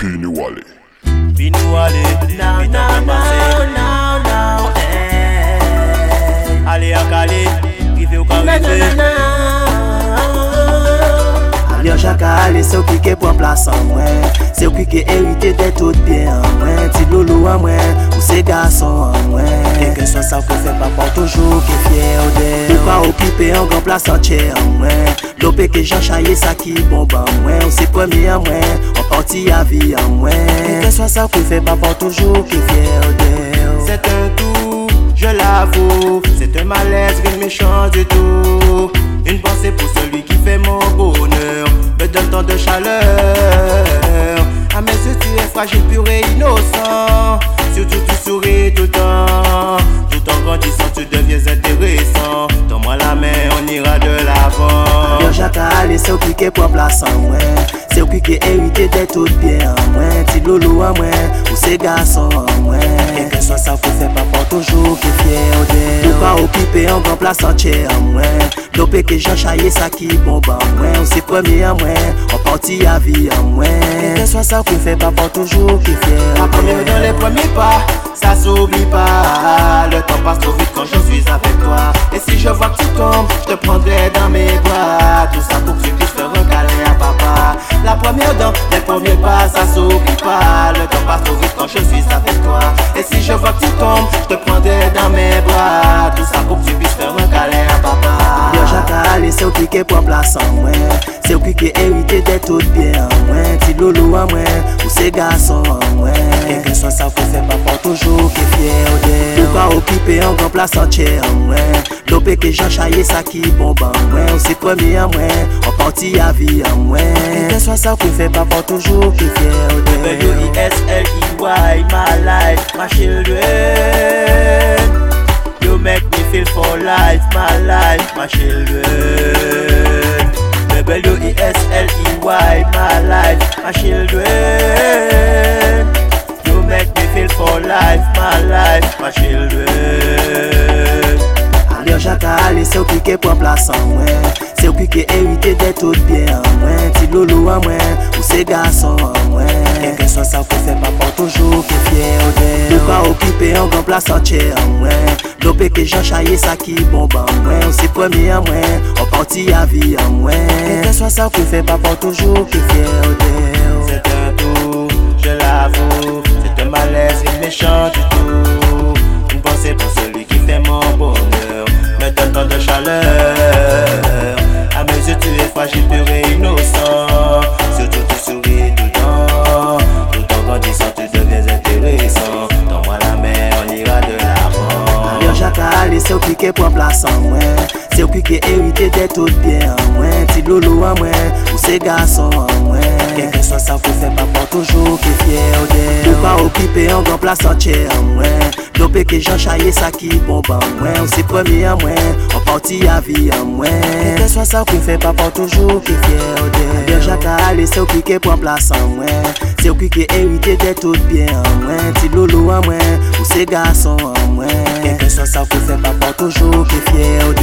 Pini Wale. Pini Wale Now, now, now, now, now eh. Ale akale Rive ou ka rive Alyon chaka ale se ou ki ke pon plas an mwen. Se ou ki ke erite de tout bien an mwen. Ti loulou an mwen Ou se gason an mwen. Kèkè son sa fò fè pa pon toujou ke fè okipe an gran plas an che an mwen Lope ke jan chaye sa ki bon ban mwen Ou se premi an mwen, an panti avi an mwen E ke son sa pou fe pa pon toujou ke fye ou de C'est un tout, je l'avoue. C'est un malaise, rien de méchant du tout. Une pensée pour celui qui fait mon bonheur. Me donne tant de chaleur. À mes yeux, tu es fragile, pur et innocent. Se ou ki ke pran plas an mwen. Se ou ki ke erite de tout bien an mwen. Ti loulou an mwen, ou se gason an mwen. E ke so sa pou fe pa pon toujou ki fye ou de. Ou pa okipe an gran plas an che an mwen. Lope ke jan chaye sa ki bon ban mwen. Ou se premi an mwen, an panti avi an mwen. E ke so sa pou fe pa pon toujou ki fye La première dans les premiers pas, ça s'oublie pas. Le temps passe trop vite quand je suis avec toi. Et si je vois que tu tombes, je te prendrai dans mes bras. Tout ça pour que tu puisses un câlin à papa. La première dans les premiers pas, ça s'oublie pas. Le temps passe trop vite quand je suis avec toi. Et si je vois que tu tombes, je te prendrai dans mes bras. Tout ça pour que tu puisses un câlin à papa. Yo jaka ale se ou ki ke pran plas an mwen Se ou ki ke erite de tout bien an mwen Ti loulou mwen, ou se gason an mwen E ke son sa pou fe pa pon toujou ki fye ou de Ou pa okipe an gran plas an che an mwen Lope ke jan chaye sa ki bon ban mwen Ou se premi an mwen, an panti avi an mwen E ke son sa pou fe pa pon toujou ki fye ou de W-E-S-L-E-Y, my life, my children. You make me feel for life, my life, my children. W-E-S-L-E-Y, my life, my children. My children. Alio jaka ale se ou ki ke pran plas mwen Se ou ki ke erite de tout Ti loulou an mwen, ou se gason an mwen E ke son sa pou fe pa pon toujou ki fye ou de Ou pa okipe an an mwen Lope ke jan chaye sa ki mwen Ou se premi an mwen, an panti avi an mwen E ke son sa pou fe pa pon toujou ki fye ou C'est un tout, je l'avoue. C'est un malaise et méchant deviens intéressant. Donne-moi la main, on ira de l'avant. Ale se ou ki ke pran plas an mwen Se ou ki ke erite de tout bien an mwen Ti loulou an mwen, ou se gason an mwen E ke son sa pou fe pa pon toujou ki fye ou de Ou pa okipe an gran plas an che an mwen Lope ke jan chaye sa ki bon ban mwen Ou se premi an mwen, an panti avi an mwen E ke son sa pou fe pa pon toujou ki fye ou de Alio jaka ale se ou ki ke pran plas an mwen Se ou ki ke erite de tout bien an mwen Ti lolo an mwen, ou se gason an mwen. Kèkè sa sa pou fè pa pa toujou ki fye ou de